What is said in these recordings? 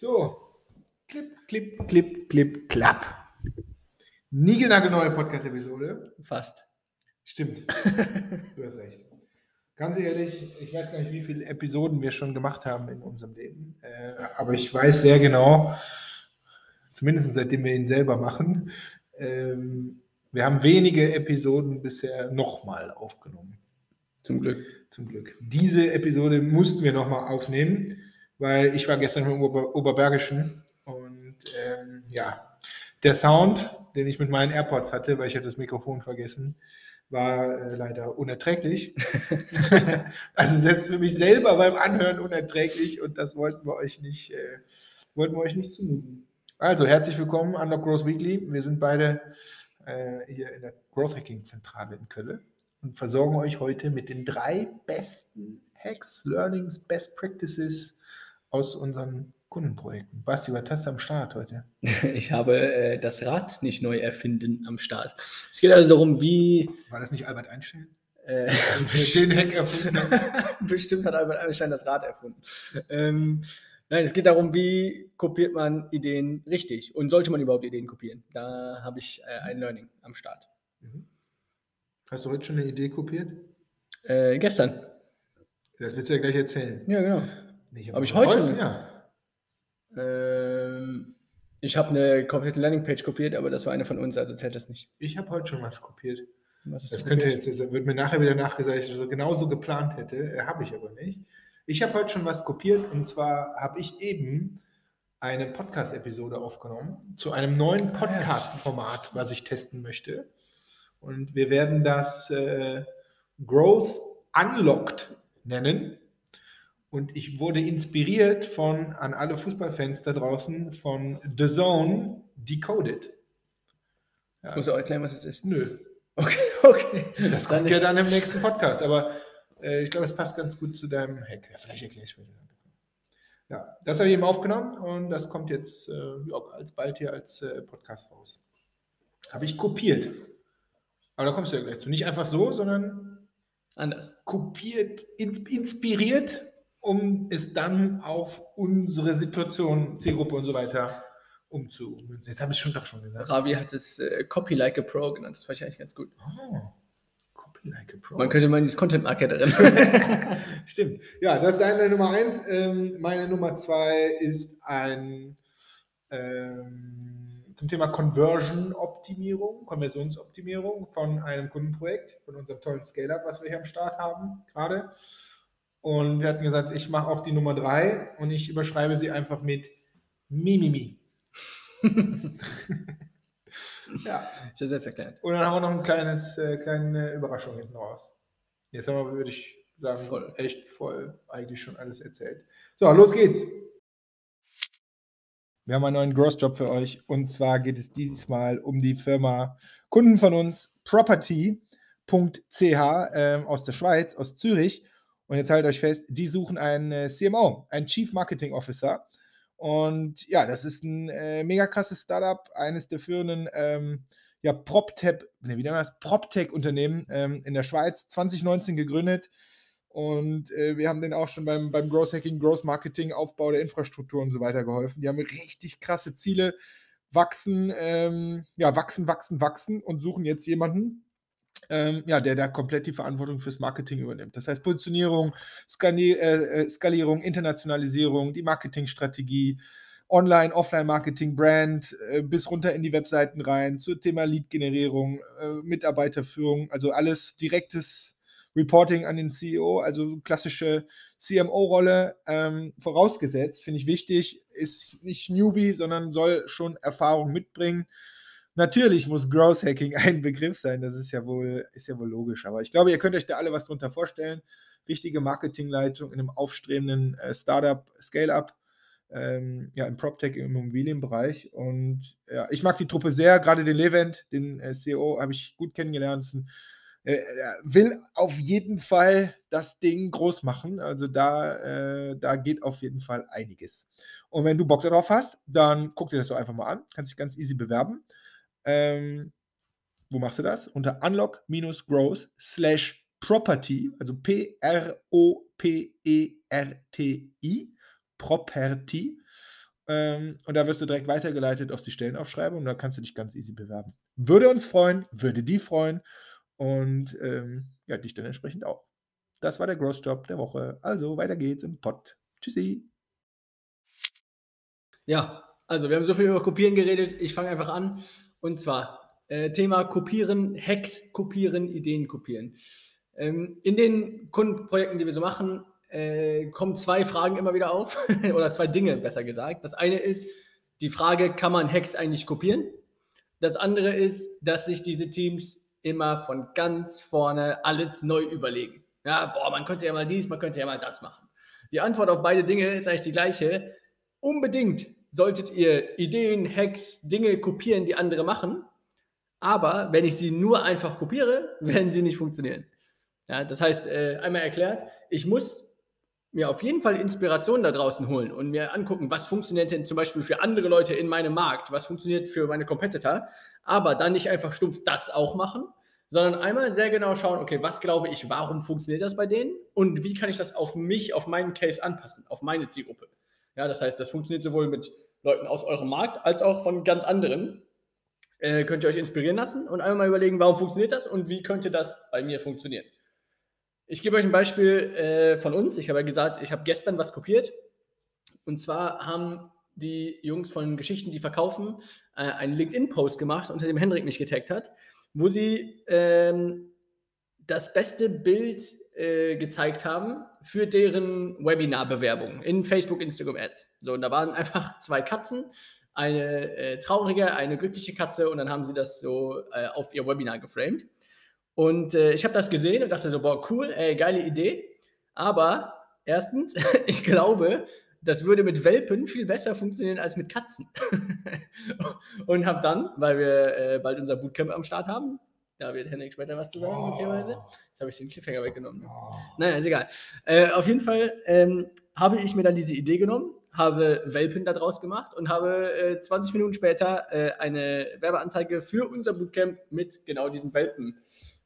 So, klipp, klipp, klipp, klipp, klapp. Niegelnagelneue Podcast-Episode. Fast. Stimmt. du hast recht. Ganz ehrlich, ich weiß gar nicht, wie viele Episoden wir schon gemacht haben in unserem Leben. Äh, aber ich weiß sehr genau, zumindest seitdem wir ihn selber machen, ähm, wir haben wenige Episoden bisher nochmal aufgenommen. Zum Glück. Zum Glück. Diese Episode mussten wir nochmal aufnehmen, weil ich war gestern im Ober Oberbergischen und ähm, ja, der Sound, den ich mit meinen AirPods hatte, weil ich hatte das Mikrofon vergessen, war äh, leider unerträglich. also selbst für mich selber beim Anhören unerträglich und das wollten wir euch nicht, äh, wollten wir euch nicht zumuten. Also herzlich willkommen an Unlock Growth Weekly. Wir sind beide äh, hier in der Growth Hacking Zentrale in Köln und versorgen euch heute mit den drei besten Hacks, Learnings, Best Practices aus unseren Kundenprojekten. Basti, was hast du am Start heute? Ich habe äh, das Rad nicht neu erfinden am Start. Es geht also darum, wie. War das nicht Albert Einstein? Äh, Hack erfunden. Bestimmt hat Albert Einstein das Rad erfunden. Ähm, nein, es geht darum, wie kopiert man Ideen richtig und sollte man überhaupt Ideen kopieren. Da habe ich äh, ein Learning am Start. Mhm. Hast du heute schon eine Idee kopiert? Äh, gestern. Das willst du ja gleich erzählen. Ja, genau. Nicht, Hab ich heute schon? Ja. Ähm, ich habe eine komplette Landingpage kopiert, aber das war eine von uns, also zählt das nicht. Ich habe heute schon was kopiert. Was Das könnte jetzt, das wird mir nachher wieder nachgesagt, dass ich das genauso geplant hätte. Äh, habe ich aber nicht. Ich habe heute schon was kopiert und zwar habe ich eben eine Podcast-Episode aufgenommen zu einem neuen Ah, Podcast-Format, was ich testen möchte. Und wir werden das äh, Growth Unlocked nennen. Und ich wurde inspiriert von, an alle Fußballfans da draußen, von The Zone Decoded. Jetzt musst du auch erklären, was es ist. Nö, Okay, okay. das Dann kommt ja dann im nächsten Podcast, aber äh, ich glaube, es passt ganz gut zu deinem Hack. Ja, vielleicht erkläre ich später. Ja, das habe ich eben aufgenommen und das kommt jetzt äh, ja, alsbald hier als äh, Podcast raus. Habe ich kopiert. Aber da kommst du ja gleich zu. Nicht einfach so, sondern Anders. kopiert, in, inspiriert, um es dann auf unsere Situation, Zielgruppe und so weiter umzumünzen. Jetzt habe ich es schon doch schon gesagt. Ravi hat es äh, Copy Like a Pro genannt. Das fand ich eigentlich ganz gut. Oh, copy like a pro. Man könnte mal in dieses Content Market erinnern. Stimmt. Ja, das ist deine Nummer eins. Ähm, meine Nummer zwei ist ein ähm, zum Thema Conversion-Optimierung, Konversionsoptimierung von einem Kundenprojekt, von unserem tollen Scale-Up, was wir hier am Start haben gerade. Und wir hatten gesagt, ich mache auch die Nummer drei und ich überschreibe sie einfach mit Mimimi. ja. ist ja selbsterklärend. Und dann haben wir noch ein kleines, äh, kleine Überraschung hinten raus. Jetzt haben wir, würde ich sagen, Voll. echt voll eigentlich schon alles erzählt. So, los geht's. Wir haben einen neuen Gross-Job für euch und zwar geht es dieses Mal um die Firma Kunden von uns, property.ch ähm, aus der Schweiz, aus Zürich. Und jetzt haltet euch fest, die suchen einen äh, CMO, einen Chief Marketing Officer. Und ja, das ist ein äh, mega krasses Startup, eines der führenden ähm, ja, PropTech, nee, wie das? PropTech-Unternehmen ähm, in der Schweiz, 2019 gegründet. Und äh, wir haben denen auch schon beim, beim Growth Hacking, Growth Marketing, Aufbau der Infrastruktur und so weiter geholfen. Die haben richtig krasse Ziele, wachsen, ähm, ja, wachsen, wachsen, wachsen und suchen jetzt jemanden, ähm, ja, der da komplett die Verantwortung fürs Marketing übernimmt. Das heißt Positionierung, Skali äh, äh, Skalierung, Internationalisierung, die Marketingstrategie, Online, Offline-Marketing, Brand, äh, bis runter in die Webseiten rein, zum Thema Lead-Generierung, äh, Mitarbeiterführung, also alles direktes Reporting an den CEO, also klassische CMO-Rolle ähm, vorausgesetzt, finde ich wichtig, ist nicht Newbie, sondern soll schon Erfahrung mitbringen. Natürlich muss Growth Hacking ein Begriff sein, das ist ja wohl, ist ja wohl logisch. Aber ich glaube, ihr könnt euch da alle was drunter vorstellen. Richtige Marketingleitung in einem aufstrebenden äh, Startup, Scale-Up, ähm, ja, im PropTech, im Immobilienbereich. Und ja, ich mag die Truppe sehr, gerade den Levent, den äh, CEO, habe ich gut kennengelernt. Ein, äh, er will auf jeden Fall das Ding groß machen. Also da, äh, da geht auf jeden Fall einiges. Und wenn du Bock darauf hast, dann guck dir das doch einfach mal an. Kannst dich ganz easy bewerben. Ähm, wo machst du das? Unter unlock-growth slash property, also P-R-O-P-E-R-T-I, Property. Ähm, und da wirst du direkt weitergeleitet auf die Stellenaufschreibung und da kannst du dich ganz easy bewerben. Würde uns freuen, würde die freuen und ähm, ja, dich dann entsprechend auch. Das war der Gross Job der Woche. Also weiter geht's im Pott. Tschüssi. Ja, also wir haben so viel über Kopieren geredet. Ich fange einfach an. Und zwar äh, Thema Kopieren, Hacks kopieren, Ideen kopieren. Ähm, in den Kundenprojekten, die wir so machen, äh, kommen zwei Fragen immer wieder auf. oder zwei Dinge, besser gesagt. Das eine ist die Frage, kann man Hacks eigentlich kopieren? Das andere ist, dass sich diese Teams immer von ganz vorne alles neu überlegen. Ja, boah, man könnte ja mal dies, man könnte ja mal das machen. Die Antwort auf beide Dinge ist eigentlich die gleiche. Unbedingt solltet ihr Ideen, Hacks, Dinge kopieren, die andere machen. Aber wenn ich sie nur einfach kopiere, werden sie nicht funktionieren. Ja, das heißt, äh, einmal erklärt, ich muss mir auf jeden Fall Inspiration da draußen holen und mir angucken, was funktioniert denn zum Beispiel für andere Leute in meinem Markt, was funktioniert für meine Competitor, aber dann nicht einfach stumpf das auch machen, sondern einmal sehr genau schauen, okay, was glaube ich, warum funktioniert das bei denen und wie kann ich das auf mich, auf meinen Case anpassen, auf meine Zielgruppe. Ja, das heißt, das funktioniert sowohl mit Leuten aus eurem Markt als auch von ganz anderen. Äh, könnt ihr euch inspirieren lassen und einmal mal überlegen, warum funktioniert das und wie könnte das bei mir funktionieren. Ich gebe euch ein Beispiel äh, von uns. Ich habe ja gesagt, ich habe gestern was kopiert. Und zwar haben die Jungs von Geschichten, die verkaufen, äh, einen LinkedIn-Post gemacht, unter dem Hendrik mich getaggt hat wo sie ähm, das beste Bild äh, gezeigt haben für deren Webinar-Bewerbung in Facebook, Instagram Ads. So, und da waren einfach zwei Katzen, eine äh, traurige, eine glückliche Katze und dann haben sie das so äh, auf ihr Webinar geframed. Und äh, ich habe das gesehen und dachte so, boah, cool, ey, geile Idee. Aber erstens, ich glaube, das würde mit Welpen viel besser funktionieren als mit Katzen. und habe dann, weil wir äh, bald unser Bootcamp am Start haben, da wird Henrik später was zu sagen, oh. möglicherweise. Jetzt habe ich den Cliffhanger weggenommen. Oh. Naja, ist egal. Äh, auf jeden Fall ähm, habe ich mir dann diese Idee genommen, habe Welpen daraus gemacht und habe äh, 20 Minuten später äh, eine Werbeanzeige für unser Bootcamp mit genau diesen Welpen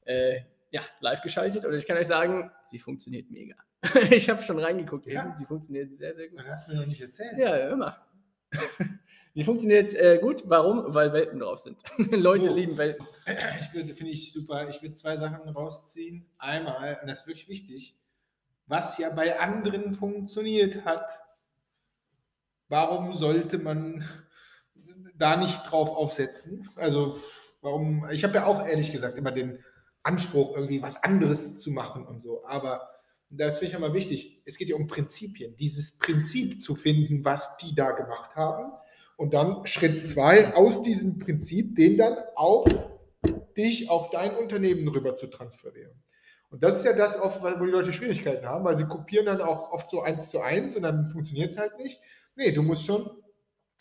äh, ja, live geschaltet. Und ich kann euch sagen, sie funktioniert mega. ich habe schon reingeguckt ja. eben. Sie funktioniert sehr, sehr gut. Das hast du mir noch nicht erzählt. Ja, immer. Sie funktioniert äh, gut. Warum? Weil Welpen drauf sind. Leute oh. lieben Welpen. Ich finde ich super. Ich will zwei Sachen rausziehen. Einmal, und das ist wirklich wichtig, was ja bei anderen funktioniert hat. Warum sollte man da nicht drauf aufsetzen? Also, warum? Ich habe ja auch ehrlich gesagt immer den Anspruch, irgendwie was anderes zu machen und so. Aber das finde ich immer wichtig. Es geht ja um Prinzipien. Dieses Prinzip zu finden, was die da gemacht haben. Und dann Schritt zwei, aus diesem Prinzip, den dann auf dich, auf dein Unternehmen rüber zu transferieren. Und das ist ja das, wo die Leute Schwierigkeiten haben, weil sie kopieren dann auch oft so eins zu eins und dann funktioniert es halt nicht. Nee, du musst schon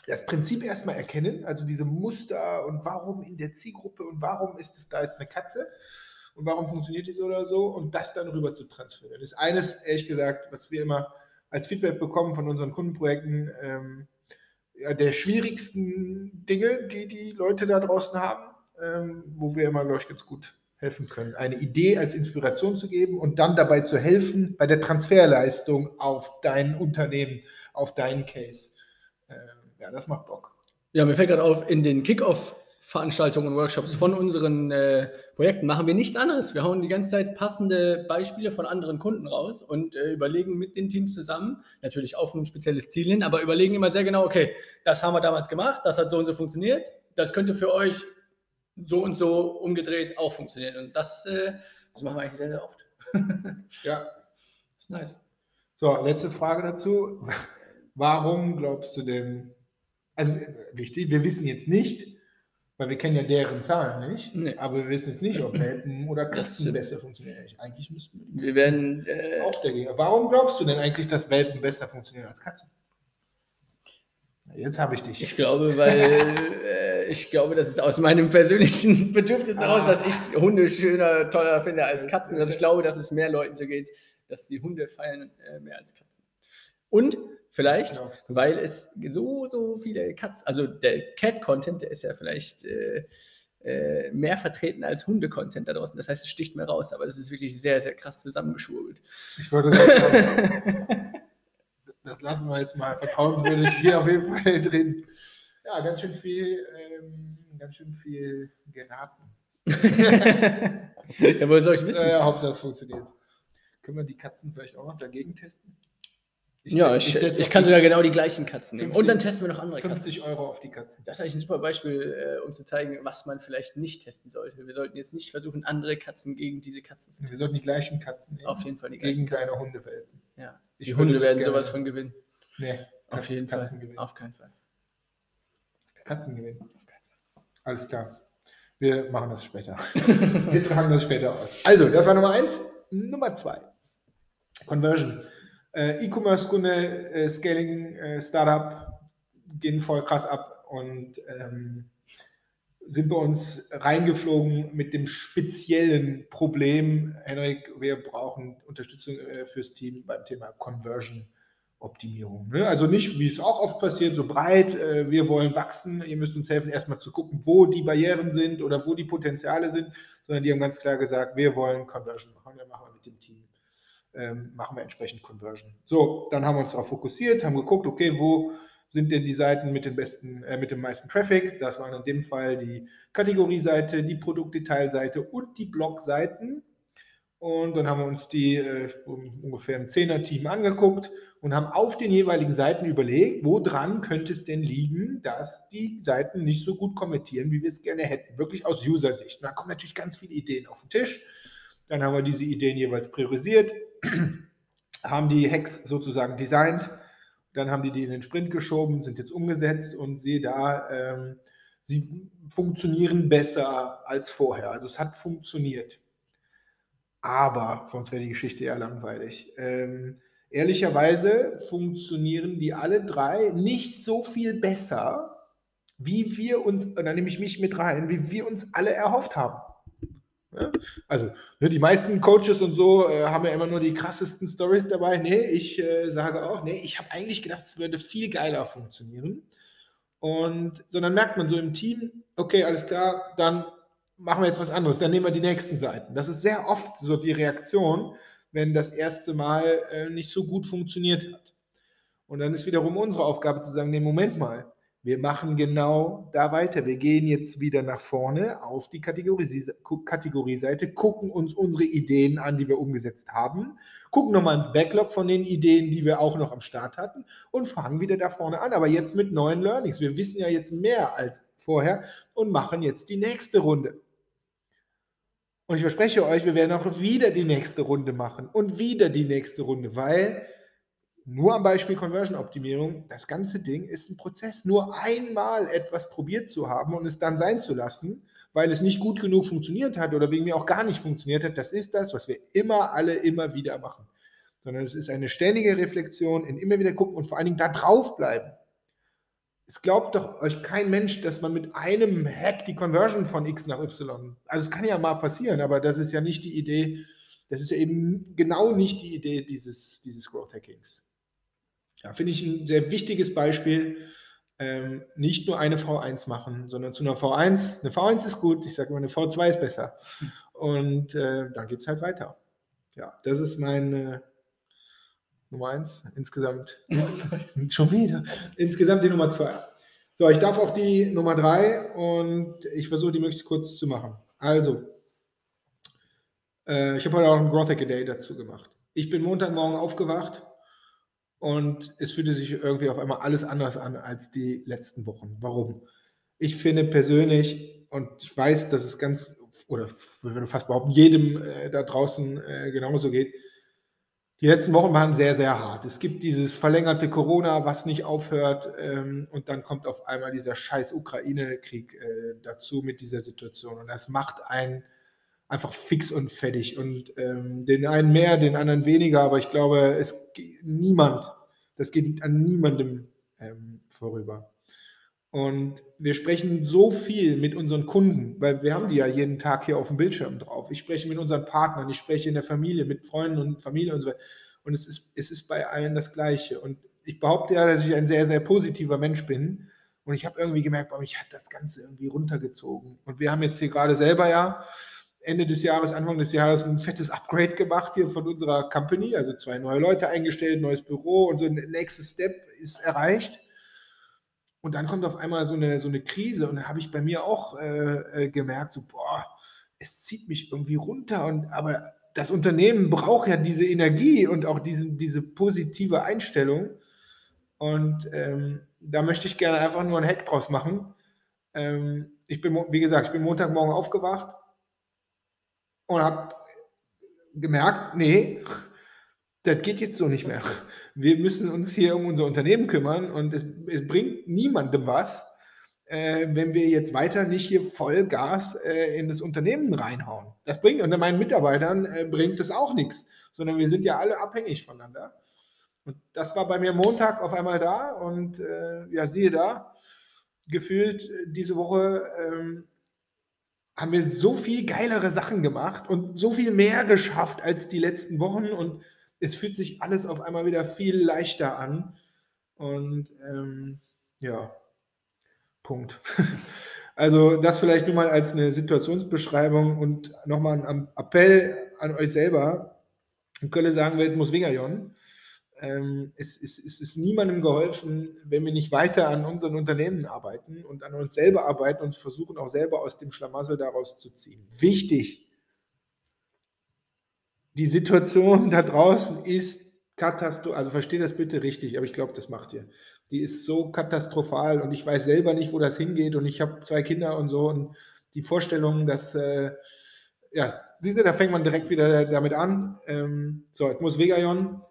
das Prinzip erstmal erkennen, also diese Muster und warum in der Zielgruppe und warum ist es da jetzt eine Katze und warum funktioniert die so oder so und das dann rüber zu transferieren. Das ist eines, ehrlich gesagt, was wir immer als Feedback bekommen von unseren Kundenprojekten, ähm, ja, der schwierigsten Dinge, die die Leute da draußen haben, ähm, wo wir immer, glaube ich, ganz gut helfen können. Eine Idee als Inspiration zu geben und dann dabei zu helfen bei der Transferleistung auf dein Unternehmen, auf deinen Case. Ähm, ja, das macht Bock. Ja, mir fällt gerade auf, in den Kickoff Veranstaltungen und Workshops von unseren äh, Projekten machen wir nichts anderes. Wir hauen die ganze Zeit passende Beispiele von anderen Kunden raus und äh, überlegen mit den Teams zusammen, natürlich auf ein spezielles Ziel hin, aber überlegen immer sehr genau, okay, das haben wir damals gemacht, das hat so und so funktioniert, das könnte für euch so und so umgedreht auch funktionieren. Und das, äh, das machen wir eigentlich sehr, sehr oft. ja. Das ist nice. So, letzte Frage dazu. Warum glaubst du denn, also äh, wichtig, wir wissen jetzt nicht, weil wir kennen ja deren Zahlen nicht, nee. aber wir wissen jetzt nicht, ob Welpen oder Katzen besser funktionieren. Eigentlich müssten wir. Wir werden. Äh, auch dagegen. Warum glaubst du denn eigentlich, dass Welpen besser funktionieren als Katzen? Jetzt habe ich dich. Ich glaube, weil äh, ich glaube, das ist aus meinem persönlichen Bedürfnis daraus, ah. dass ich Hunde schöner, toller finde als Katzen. Also ich glaube, dass es mehr Leuten so geht, dass die Hunde feiern äh, mehr als Katzen. Und Vielleicht, weil es so, so viele Katz, also der Cat-Content, der ist ja vielleicht äh, äh, mehr vertreten als Hunde-Content da draußen. Das heißt, es sticht mehr raus, aber es ist wirklich sehr, sehr krass zusammengeschwurbelt. Ich wollte sagen, Das lassen wir jetzt mal vertrauenswürdig hier auf jeden Fall drin. Ja, ganz schön viel, ähm, ganz schön viel geraten. ja, woher soll ich wissen? Äh, Hauptsache es funktioniert. Können wir die Katzen vielleicht auch noch dagegen testen? Ich, ja, ich, ich, ich kann sogar genau die gleichen Katzen nehmen. 50, Und dann testen wir noch andere 50 Katzen. Euro auf die Katzen. Das ist eigentlich ein super Beispiel, äh, um zu zeigen, was man vielleicht nicht testen sollte. Wir sollten jetzt nicht versuchen, andere Katzen gegen diese Katzen zu testen. Wir sollten die gleichen Katzen nehmen. Auf jeden Fall die gleichen Gegen deine Hundewelten. Ja. die Hunde werden sowas von gewinnen. Nee, auf jeden Katzen Fall. Gewinnen. Auf keinen Fall. Katzen gewinnen. Alles klar. Wir machen das später. wir tragen das später aus. Also, das war Nummer eins. Nummer zwei. Conversion. Äh, E-Commerce-Kunde, äh, Scaling, äh, Startup gehen voll krass ab und ähm, sind bei uns reingeflogen mit dem speziellen Problem, Henrik, wir brauchen Unterstützung äh, fürs Team beim Thema Conversion. Optimierung. Ne? Also nicht, wie es auch oft passiert, so breit, äh, wir wollen wachsen, ihr müsst uns helfen, erstmal zu gucken, wo die Barrieren sind oder wo die Potenziale sind, sondern die haben ganz klar gesagt, wir wollen Conversion machen, wir machen mit dem Team ähm, machen wir entsprechend Conversion. So, dann haben wir uns darauf fokussiert, haben geguckt, okay, wo sind denn die Seiten mit dem besten, äh, mit dem meisten Traffic? Das waren in dem Fall die Kategorieseite, die Produktdetailseite und die Blogseiten. Und dann haben wir uns die äh, ungefähr im Zehner-Team angeguckt und haben auf den jeweiligen Seiten überlegt, woran könnte es denn liegen, dass die Seiten nicht so gut kommentieren, wie wir es gerne hätten. Wirklich aus User-Sicht. Da kommen natürlich ganz viele Ideen auf den Tisch. Dann haben wir diese Ideen jeweils priorisiert, haben die Hacks sozusagen designt, dann haben die die in den Sprint geschoben, sind jetzt umgesetzt und sehe da, ähm, sie funktionieren besser als vorher. Also es hat funktioniert. Aber, sonst wäre die Geschichte eher langweilig. Ähm, ehrlicherweise funktionieren die alle drei nicht so viel besser, wie wir uns, da nehme ich mich mit rein, wie wir uns alle erhofft haben. Also, ne, die meisten Coaches und so äh, haben ja immer nur die krassesten Stories dabei. Nee, ich äh, sage auch, nee, ich habe eigentlich gedacht, es würde viel geiler funktionieren. Und so dann merkt man so im Team, okay, alles klar, dann machen wir jetzt was anderes, dann nehmen wir die nächsten Seiten. Das ist sehr oft so die Reaktion, wenn das erste Mal äh, nicht so gut funktioniert hat. Und dann ist wiederum unsere Aufgabe zu sagen, nee, Moment mal, wir machen genau da weiter. Wir gehen jetzt wieder nach vorne auf die Kategorieseite, gucken uns unsere Ideen an, die wir umgesetzt haben, gucken nochmal ins Backlog von den Ideen, die wir auch noch am Start hatten und fangen wieder da vorne an. Aber jetzt mit neuen Learnings. Wir wissen ja jetzt mehr als vorher und machen jetzt die nächste Runde. Und ich verspreche euch, wir werden auch wieder die nächste Runde machen und wieder die nächste Runde, weil nur am Beispiel Conversion-Optimierung, das ganze Ding ist ein Prozess. Nur einmal etwas probiert zu haben und es dann sein zu lassen, weil es nicht gut genug funktioniert hat oder wegen mir auch gar nicht funktioniert hat, das ist das, was wir immer alle immer wieder machen. Sondern es ist eine ständige Reflexion, in immer wieder gucken und vor allen Dingen da drauf bleiben. Es glaubt doch euch kein Mensch, dass man mit einem Hack die Conversion von X nach Y. Also es kann ja mal passieren, aber das ist ja nicht die Idee, das ist ja eben genau nicht die Idee dieses, dieses Growth Hackings. Ja, finde ich ein sehr wichtiges Beispiel. Ähm, nicht nur eine V1 machen, sondern zu einer V1. Eine V1 ist gut, ich sage immer, eine V2 ist besser. Und äh, dann geht es halt weiter. Ja, das ist meine Nummer 1. Insgesamt schon wieder. Insgesamt die Nummer 2. So, ich darf auch die Nummer 3 und ich versuche die möglichst kurz zu machen. Also, äh, ich habe heute auch einen Growth Hacker Day dazu gemacht. Ich bin Montagmorgen aufgewacht und es fühlte sich irgendwie auf einmal alles anders an als die letzten Wochen. Warum? Ich finde persönlich, und ich weiß, dass es ganz, oder würde fast behaupten, jedem äh, da draußen äh, genauso geht, die letzten Wochen waren sehr, sehr hart. Es gibt dieses verlängerte Corona, was nicht aufhört, ähm, und dann kommt auf einmal dieser scheiß Ukraine-Krieg äh, dazu mit dieser Situation. Und das macht einen einfach fix und fertig. Und ähm, den einen mehr, den anderen weniger, aber ich glaube, es niemand, das geht an niemandem ähm, vorüber. Und wir sprechen so viel mit unseren Kunden, weil wir haben die ja jeden Tag hier auf dem Bildschirm drauf. Ich spreche mit unseren Partnern, ich spreche in der Familie, mit Freunden und Familie und so weiter. Und es ist, es ist bei allen das Gleiche. Und ich behaupte ja, dass ich ein sehr, sehr positiver Mensch bin. Und ich habe irgendwie gemerkt, boah, mich hat das Ganze irgendwie runtergezogen. Und wir haben jetzt hier gerade selber ja Ende des Jahres, Anfang des Jahres ein fettes Upgrade gemacht hier von unserer Company, also zwei neue Leute eingestellt, neues Büro und so ein nächstes Step ist erreicht. Und dann kommt auf einmal so eine, so eine Krise und da habe ich bei mir auch äh, äh, gemerkt, so, boah, es zieht mich irgendwie runter und aber das Unternehmen braucht ja diese Energie und auch diese, diese positive Einstellung. Und ähm, da möchte ich gerne einfach nur ein Hack draus machen. Ähm, ich bin, wie gesagt, ich bin Montagmorgen aufgewacht und habe gemerkt, nee, das geht jetzt so nicht mehr. Wir müssen uns hier um unser Unternehmen kümmern und es, es bringt niemandem was, äh, wenn wir jetzt weiter nicht hier voll Gas äh, in das Unternehmen reinhauen. Das bringt, und meinen Mitarbeitern äh, bringt das auch nichts, sondern wir sind ja alle abhängig voneinander. Und das war bei mir Montag auf einmal da und äh, ja, siehe da, gefühlt äh, diese Woche ähm, haben wir so viel geilere Sachen gemacht und so viel mehr geschafft als die letzten Wochen und es fühlt sich alles auf einmal wieder viel leichter an. Und ähm, ja, Punkt. Also das vielleicht nur mal als eine Situationsbeschreibung und nochmal ein Appell an euch selber. In Köln sagen wir, muss Wingerion. Ähm, es, es, es, ist niemandem geholfen, wenn wir nicht weiter an unseren Unternehmen arbeiten und an uns selber arbeiten und versuchen auch selber aus dem Schlamassel daraus zu ziehen. Wichtig, die Situation da draußen ist katastrophal. Also versteht das bitte richtig, aber ich glaube, das macht ihr die ist so katastrophal und ich weiß selber nicht, wo das hingeht und ich habe zwei Kinder und so und die Vorstellung, dass, äh, ja, siehst du, da fängt man direkt wieder damit an. Ähm, so, jetzt muss Vegayon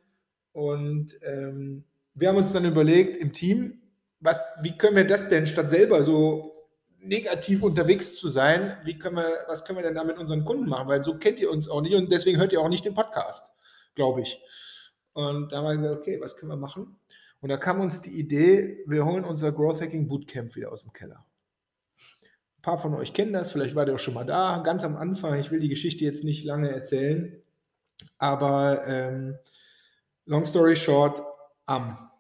und ähm, wir haben uns dann überlegt im Team, was, wie können wir das denn, statt selber so negativ unterwegs zu sein, wie können wir, was können wir denn da mit unseren Kunden machen? Weil so kennt ihr uns auch nicht und deswegen hört ihr auch nicht den Podcast, glaube ich. Und da haben wir gesagt, okay, was können wir machen? Und da kam uns die Idee, wir holen unser Growth Hacking Bootcamp wieder aus dem Keller. Ein paar von euch kennen das, vielleicht war der auch schon mal da, ganz am Anfang. Ich will die Geschichte jetzt nicht lange erzählen, aber ähm, long story short, am,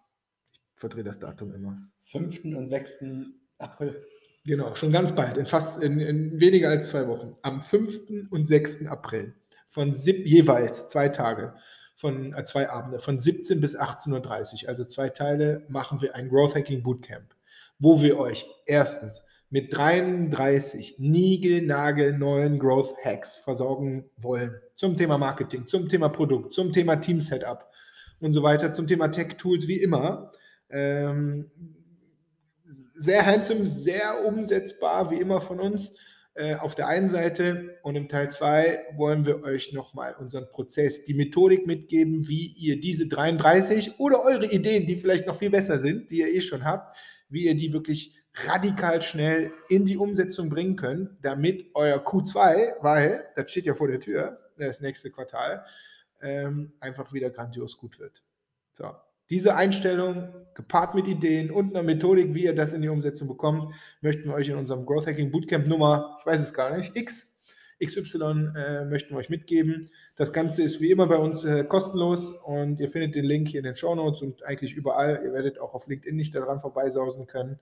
ich verdrehe das Datum immer. 5. und 6. April. Genau, schon ganz bald, in fast in, in weniger als zwei Wochen. Am 5. und 6. April von sieb, jeweils zwei Tage von äh, zwei Abende, von 17 bis 18.30 Uhr, also zwei Teile, machen wir ein Growth Hacking Bootcamp, wo wir euch erstens mit 33 neuen Growth Hacks versorgen wollen. Zum Thema Marketing, zum Thema Produkt, zum Thema Team Setup und so weiter, zum Thema Tech Tools wie immer. Ähm, sehr handsome, sehr umsetzbar wie immer von uns. Äh, auf der einen Seite und im Teil 2 wollen wir euch nochmal unseren Prozess, die Methodik mitgeben, wie ihr diese 33 oder eure Ideen, die vielleicht noch viel besser sind, die ihr eh schon habt, wie ihr die wirklich radikal schnell in die Umsetzung bringen könnt, damit euer Q2, weil das steht ja vor der Tür, das nächste Quartal, ähm, einfach wieder grandios gut wird. So, diese Einstellung, gepaart mit Ideen und einer Methodik, wie ihr das in die Umsetzung bekommt, möchten wir euch in unserem Growth Hacking Bootcamp Nummer, ich weiß es gar nicht, X, XY äh, möchten wir euch mitgeben. Das Ganze ist wie immer bei uns äh, kostenlos und ihr findet den Link hier in den Show Notes und eigentlich überall. Ihr werdet auch auf LinkedIn nicht daran vorbeisausen können.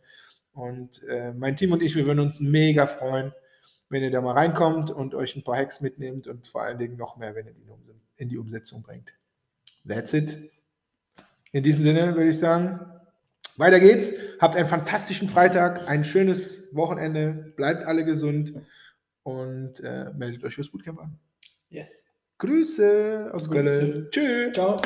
Und äh, mein Team und ich, wir würden uns mega freuen, wenn ihr da mal reinkommt und euch ein paar Hacks mitnehmt und vor allen Dingen noch mehr, wenn ihr die in die Umsetzung bringt. That's it. In diesem Sinne würde ich sagen, weiter geht's. Habt einen fantastischen Freitag, ein schönes Wochenende, bleibt alle gesund und äh, meldet euch fürs Bootcamp an. Yes. Grüße aus Grüße. Köln. Tschüss. Ciao.